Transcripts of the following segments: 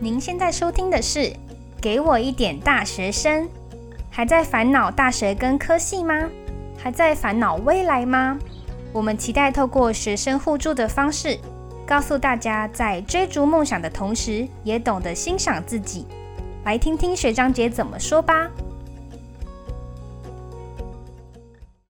您现在收听的是《给我一点大学生》，还在烦恼大学跟科系吗？还在烦恼未来吗？我们期待透过学生互助的方式，告诉大家在追逐梦想的同时，也懂得欣赏自己。来听听学长姐怎么说吧。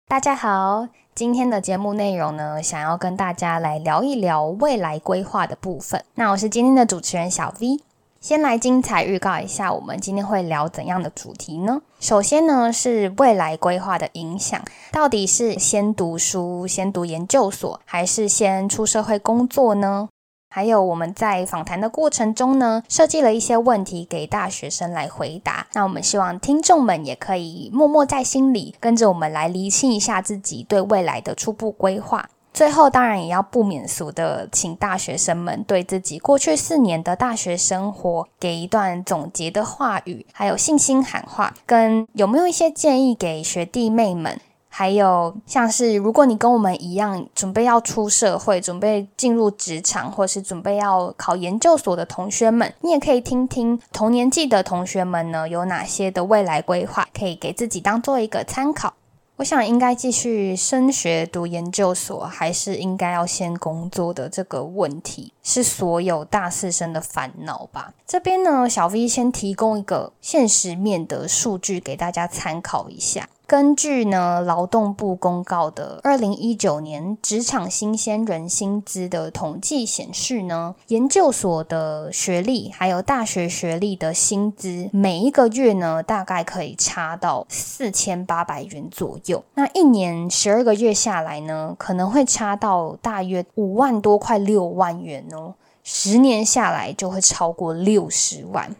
大家好，今天的节目内容呢，想要跟大家来聊一聊未来规划的部分。那我是今天的主持人小 V。先来精彩预告一下，我们今天会聊怎样的主题呢？首先呢，是未来规划的影响，到底是先读书、先读研究所，还是先出社会工作呢？还有我们在访谈的过程中呢，设计了一些问题给大学生来回答。那我们希望听众们也可以默默在心里，跟着我们来厘清一下自己对未来的初步规划。最后，当然也要不免俗的，请大学生们对自己过去四年的大学生活给一段总结的话语，还有信心喊话，跟有没有一些建议给学弟妹们？还有像是，如果你跟我们一样准备要出社会、准备进入职场，或是准备要考研究所的同学们，你也可以听听同年纪的同学们呢有哪些的未来规划，可以给自己当做一个参考。我想应该继续升学读研究所，还是应该要先工作的这个问题，是所有大四生的烦恼吧。这边呢，小 V 先提供一个现实面的数据给大家参考一下。根据呢劳动部公告的二零一九年职场新鲜人薪资的统计显示呢，研究所的学历还有大学学历的薪资，每一个月呢大概可以差到四千八百元左右。那一年十二个月下来呢，可能会差到大约五万多，块六万元哦。十年下来就会超过六十万。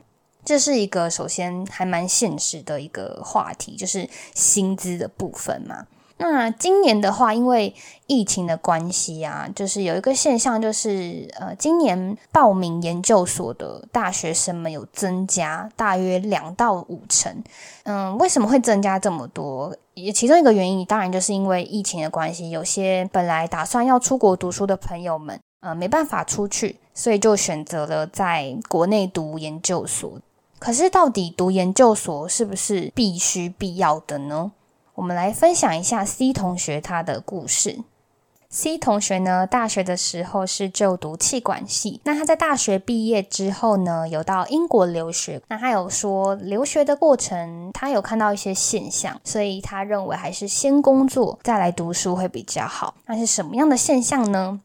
这是一个首先还蛮现实的一个话题，就是薪资的部分嘛。那今年的话，因为疫情的关系啊，就是有一个现象，就是呃，今年报名研究所的大学生们有增加大约两到五成。嗯，为什么会增加这么多？也其中一个原因，当然就是因为疫情的关系，有些本来打算要出国读书的朋友们，呃，没办法出去，所以就选择了在国内读研究所。可是，到底读研究所是不是必须必要的呢？我们来分享一下 C 同学他的故事。C 同学呢，大学的时候是就读气管系。那他在大学毕业之后呢，有到英国留学。那他有说，留学的过程他有看到一些现象，所以他认为还是先工作再来读书会比较好。那是什么样的现象呢？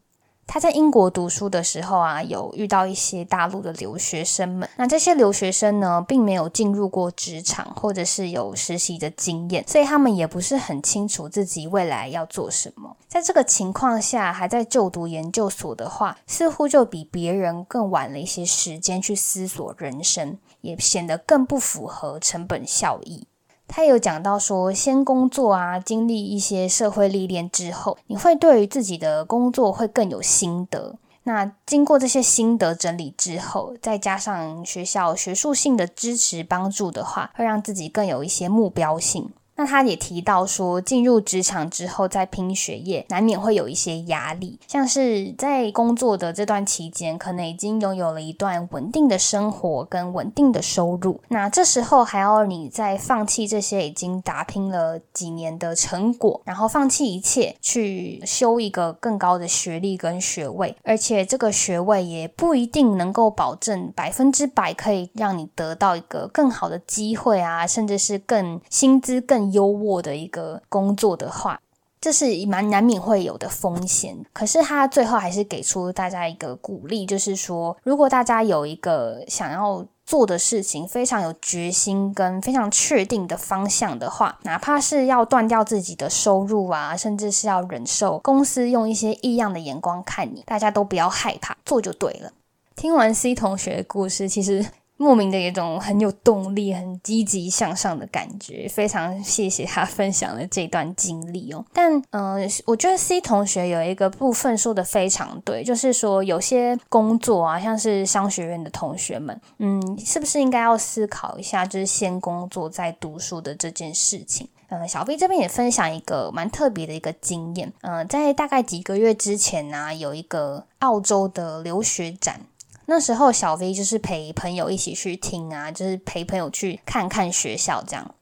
他在英国读书的时候啊，有遇到一些大陆的留学生们。那这些留学生呢，并没有进入过职场，或者是有实习的经验，所以他们也不是很清楚自己未来要做什么。在这个情况下，还在就读研究所的话，似乎就比别人更晚了一些时间去思索人生，也显得更不符合成本效益。他有讲到说，先工作啊，经历一些社会历练之后，你会对于自己的工作会更有心得。那经过这些心得整理之后，再加上学校学术性的支持帮助的话，会让自己更有一些目标性。那他也提到说，进入职场之后再拼学业，难免会有一些压力。像是在工作的这段期间，可能已经拥有了一段稳定的生活跟稳定的收入。那这时候还要你再放弃这些已经打拼了几年的成果，然后放弃一切去修一个更高的学历跟学位，而且这个学位也不一定能够保证百分之百可以让你得到一个更好的机会啊，甚至是更薪资更。优渥的一个工作的话，这是蛮难免会有的风险。可是他最后还是给出大家一个鼓励，就是说，如果大家有一个想要做的事情，非常有决心跟非常确定的方向的话，哪怕是要断掉自己的收入啊，甚至是要忍受公司用一些异样的眼光看你，大家都不要害怕，做就对了。听完 C 同学的故事，其实。莫名的一种很有动力、很积极向上的感觉，非常谢谢他分享了这段经历哦。但嗯，我觉得 C 同学有一个部分说的非常对，就是说有些工作啊，像是商学院的同学们，嗯，是不是应该要思考一下，就是先工作再读书的这件事情？嗯，小 B 这边也分享一个蛮特别的一个经验。嗯，在大概几个月之前呢，有一个澳洲的留学展。那时候小 V 就是陪朋友一起去听啊，就是陪朋友去看看学校这样。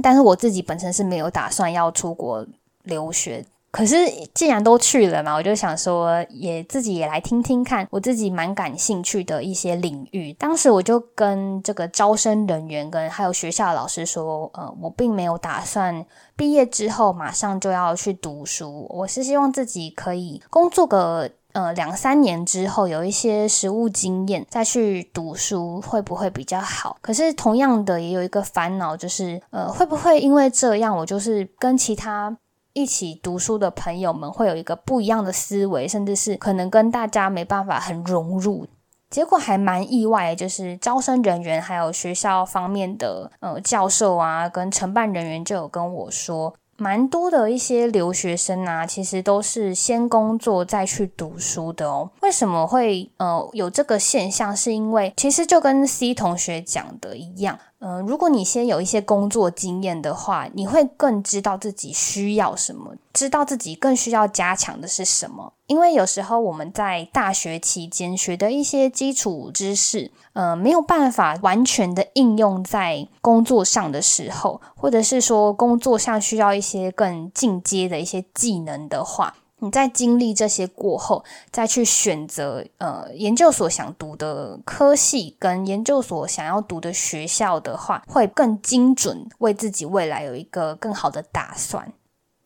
但是我自己本身是没有打算要出国留学。可是既然都去了嘛，我就想说，也自己也来听听看，我自己蛮感兴趣的一些领域。当时我就跟这个招生人员跟还有学校老师说，呃，我并没有打算毕业之后马上就要去读书，我是希望自己可以工作个呃两三年之后，有一些实务经验再去读书会不会比较好？可是同样的也有一个烦恼，就是呃会不会因为这样，我就是跟其他。一起读书的朋友们会有一个不一样的思维，甚至是可能跟大家没办法很融入。结果还蛮意外，就是招生人员还有学校方面的呃教授啊，跟承办人员就有跟我说。蛮多的一些留学生啊，其实都是先工作再去读书的哦。为什么会呃有这个现象？是因为其实就跟 C 同学讲的一样，呃，如果你先有一些工作经验的话，你会更知道自己需要什么，知道自己更需要加强的是什么。因为有时候我们在大学期间学的一些基础知识。呃，没有办法完全的应用在工作上的时候，或者是说工作上需要一些更进阶的一些技能的话，你在经历这些过后，再去选择呃研究所想读的科系跟研究所想要读的学校的话，会更精准，为自己未来有一个更好的打算。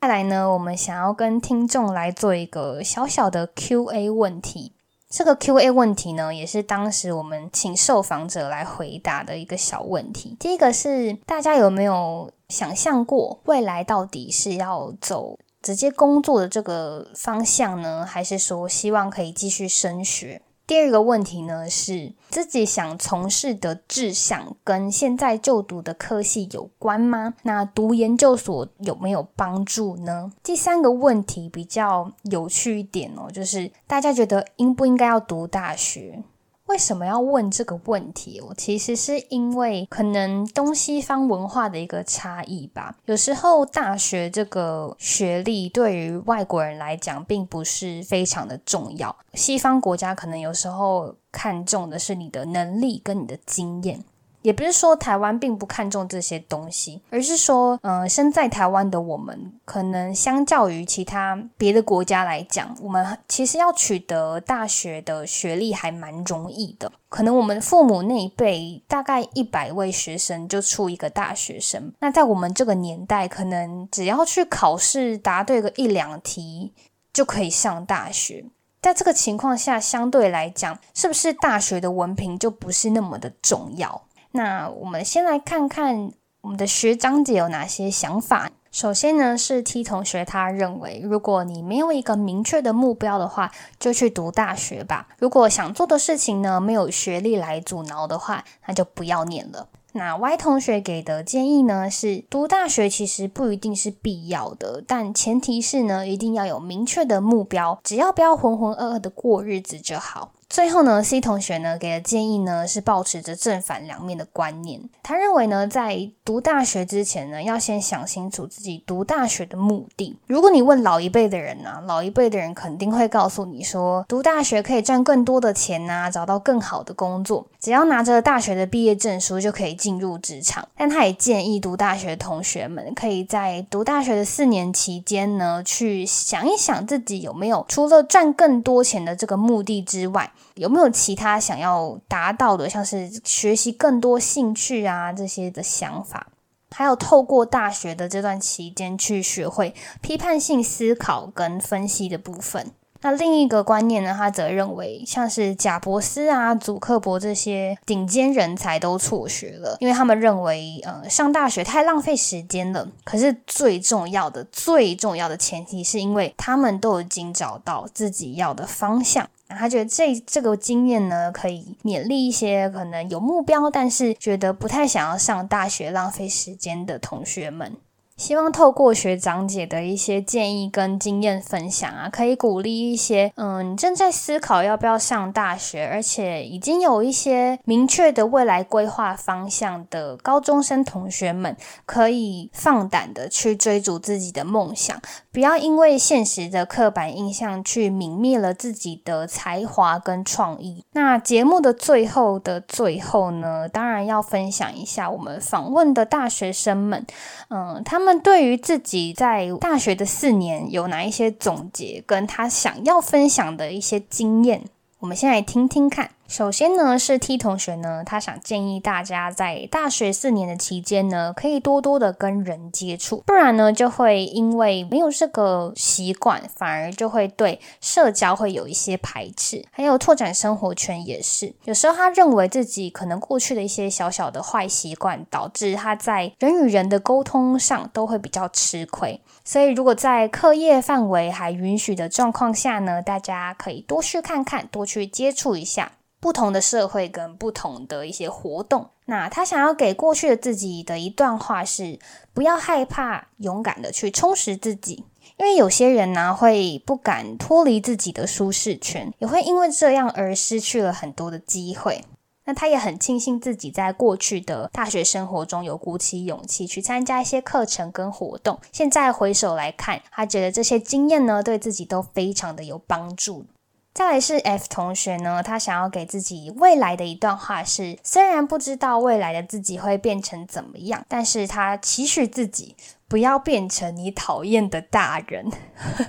再来呢，我们想要跟听众来做一个小小的 Q&A 问题。这个 Q&A 问题呢，也是当时我们请受访者来回答的一个小问题。第一个是大家有没有想象过未来到底是要走直接工作的这个方向呢，还是说希望可以继续升学？第二个问题呢，是自己想从事的志向跟现在就读的科系有关吗？那读研究所有没有帮助呢？第三个问题比较有趣一点哦，就是大家觉得应不应该要读大学？为什么要问这个问题？我其实是因为可能东西方文化的一个差异吧。有时候大学这个学历对于外国人来讲并不是非常的重要。西方国家可能有时候看重的是你的能力跟你的经验。也不是说台湾并不看重这些东西，而是说，呃，身在台湾的我们，可能相较于其他别的国家来讲，我们其实要取得大学的学历还蛮容易的。可能我们父母那一辈，大概一百位学生就出一个大学生。那在我们这个年代，可能只要去考试答对个一两题，就可以上大学。在这个情况下，相对来讲，是不是大学的文凭就不是那么的重要？那我们先来看看我们的学长姐有哪些想法。首先呢，是 T 同学，他认为，如果你没有一个明确的目标的话，就去读大学吧。如果想做的事情呢，没有学历来阻挠的话，那就不要念了。那 Y 同学给的建议呢，是读大学其实不一定是必要的，但前提是呢，一定要有明确的目标，只要不要浑浑噩噩的过日子就好。最后呢，C 同学呢给的建议呢是保持着正反两面的观念。他认为呢，在读大学之前呢，要先想清楚自己读大学的目的。如果你问老一辈的人呢，老一辈的人肯定会告诉你说，读大学可以赚更多的钱呐，找到更好的工作，只要拿着大学的毕业证书就可以进入职场。但他也建议读大学的同学们，可以在读大学的四年期间呢，去想一想自己有没有除了赚更多钱的这个目的之外。有没有其他想要达到的，像是学习更多兴趣啊这些的想法？还有透过大学的这段期间去学会批判性思考跟分析的部分。那另一个观念呢，他则认为像是贾伯斯啊、祖克伯这些顶尖人才都辍学了，因为他们认为呃上大学太浪费时间了。可是最重要的、最重要的前提是因为他们都已经找到自己要的方向。他觉得这这个经验呢，可以勉励一些可能有目标，但是觉得不太想要上大学、浪费时间的同学们。希望透过学长姐的一些建议跟经验分享啊，可以鼓励一些嗯正在思考要不要上大学，而且已经有一些明确的未来规划方向的高中生同学们，可以放胆的去追逐自己的梦想，不要因为现实的刻板印象去泯灭了自己的才华跟创意。那节目的最后的最后呢，当然要分享一下我们访问的大学生们，嗯，他们对于自己在大学的四年有哪一些总结，跟他想要分享的一些经验。我们先来听听看。首先呢，是 T 同学呢，他想建议大家在大学四年的期间呢，可以多多的跟人接触，不然呢，就会因为没有这个习惯，反而就会对社交会有一些排斥。还有拓展生活圈也是，有时候他认为自己可能过去的一些小小的坏习惯，导致他在人与人的沟通上都会比较吃亏。所以，如果在课业范围还允许的状况下呢，大家可以多去看看，多去接触一下。不同的社会跟不同的一些活动，那他想要给过去的自己的一段话是：不要害怕，勇敢的去充实自己。因为有些人呢会不敢脱离自己的舒适圈，也会因为这样而失去了很多的机会。那他也很庆幸自己在过去的大学生活中有鼓起勇气去参加一些课程跟活动。现在回首来看，他觉得这些经验呢对自己都非常的有帮助。再来是 F 同学呢，他想要给自己未来的一段话是：虽然不知道未来的自己会变成怎么样，但是他期许自己不要变成你讨厌的大人。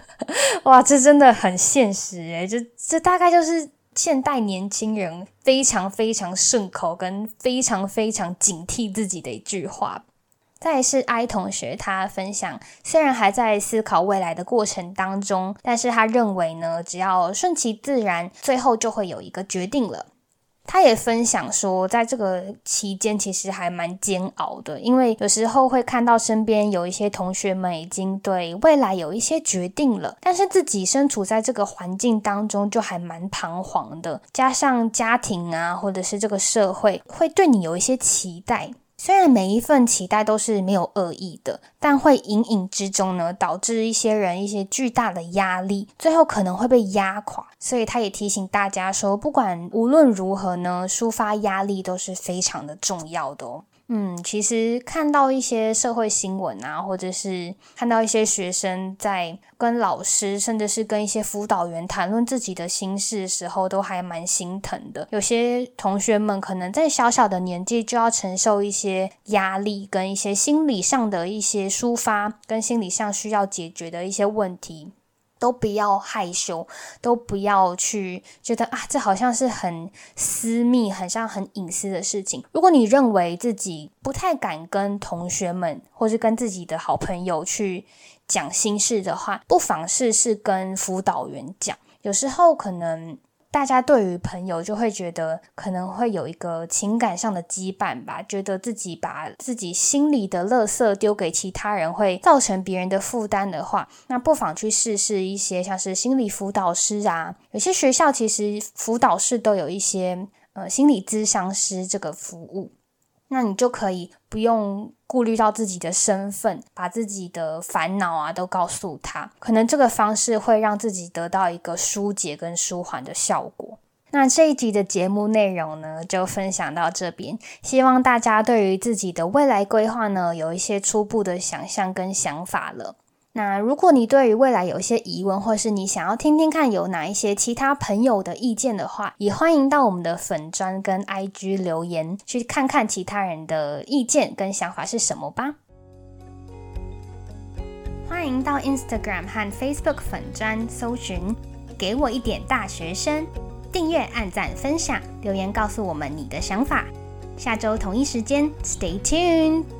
哇，这真的很现实诶，这这大概就是现代年轻人非常非常顺口跟非常非常警惕自己的一句话。再是 I 同学，他分享，虽然还在思考未来的过程当中，但是他认为呢，只要顺其自然，最后就会有一个决定了。他也分享说，在这个期间其实还蛮煎熬的，因为有时候会看到身边有一些同学们已经对未来有一些决定了，但是自己身处在这个环境当中就还蛮彷徨的，加上家庭啊，或者是这个社会会对你有一些期待。虽然每一份期待都是没有恶意的，但会隐隐之中呢，导致一些人一些巨大的压力，最后可能会被压垮。所以他也提醒大家说，不管无论如何呢，抒发压力都是非常的重要的哦。嗯，其实看到一些社会新闻啊，或者是看到一些学生在跟老师，甚至是跟一些辅导员谈论自己的心事的时候，都还蛮心疼的。有些同学们可能在小小的年纪就要承受一些压力，跟一些心理上的一些抒发，跟心理上需要解决的一些问题。都不要害羞，都不要去觉得啊，这好像是很私密、很像很隐私的事情。如果你认为自己不太敢跟同学们，或是跟自己的好朋友去讲心事的话，不妨试试跟辅导员讲。有时候可能。大家对于朋友就会觉得可能会有一个情感上的羁绊吧，觉得自己把自己心里的垃圾丢给其他人会造成别人的负担的话，那不妨去试试一些像是心理辅导师啊，有些学校其实辅导室都有一些呃心理咨商师这个服务。那你就可以不用顾虑到自己的身份，把自己的烦恼啊都告诉他，可能这个方式会让自己得到一个疏解跟舒缓的效果。那这一集的节目内容呢，就分享到这边，希望大家对于自己的未来规划呢，有一些初步的想象跟想法了。那如果你对于未来有一些疑问，或是你想要听听看有哪一些其他朋友的意见的话，也欢迎到我们的粉砖跟 IG 留言，去看看其他人的意见跟想法是什么吧。欢迎到 Instagram 和 Facebook 粉砖搜寻“给我一点大学生”，订阅、按赞、分享、留言，告诉我们你的想法。下周同一时间，Stay tuned。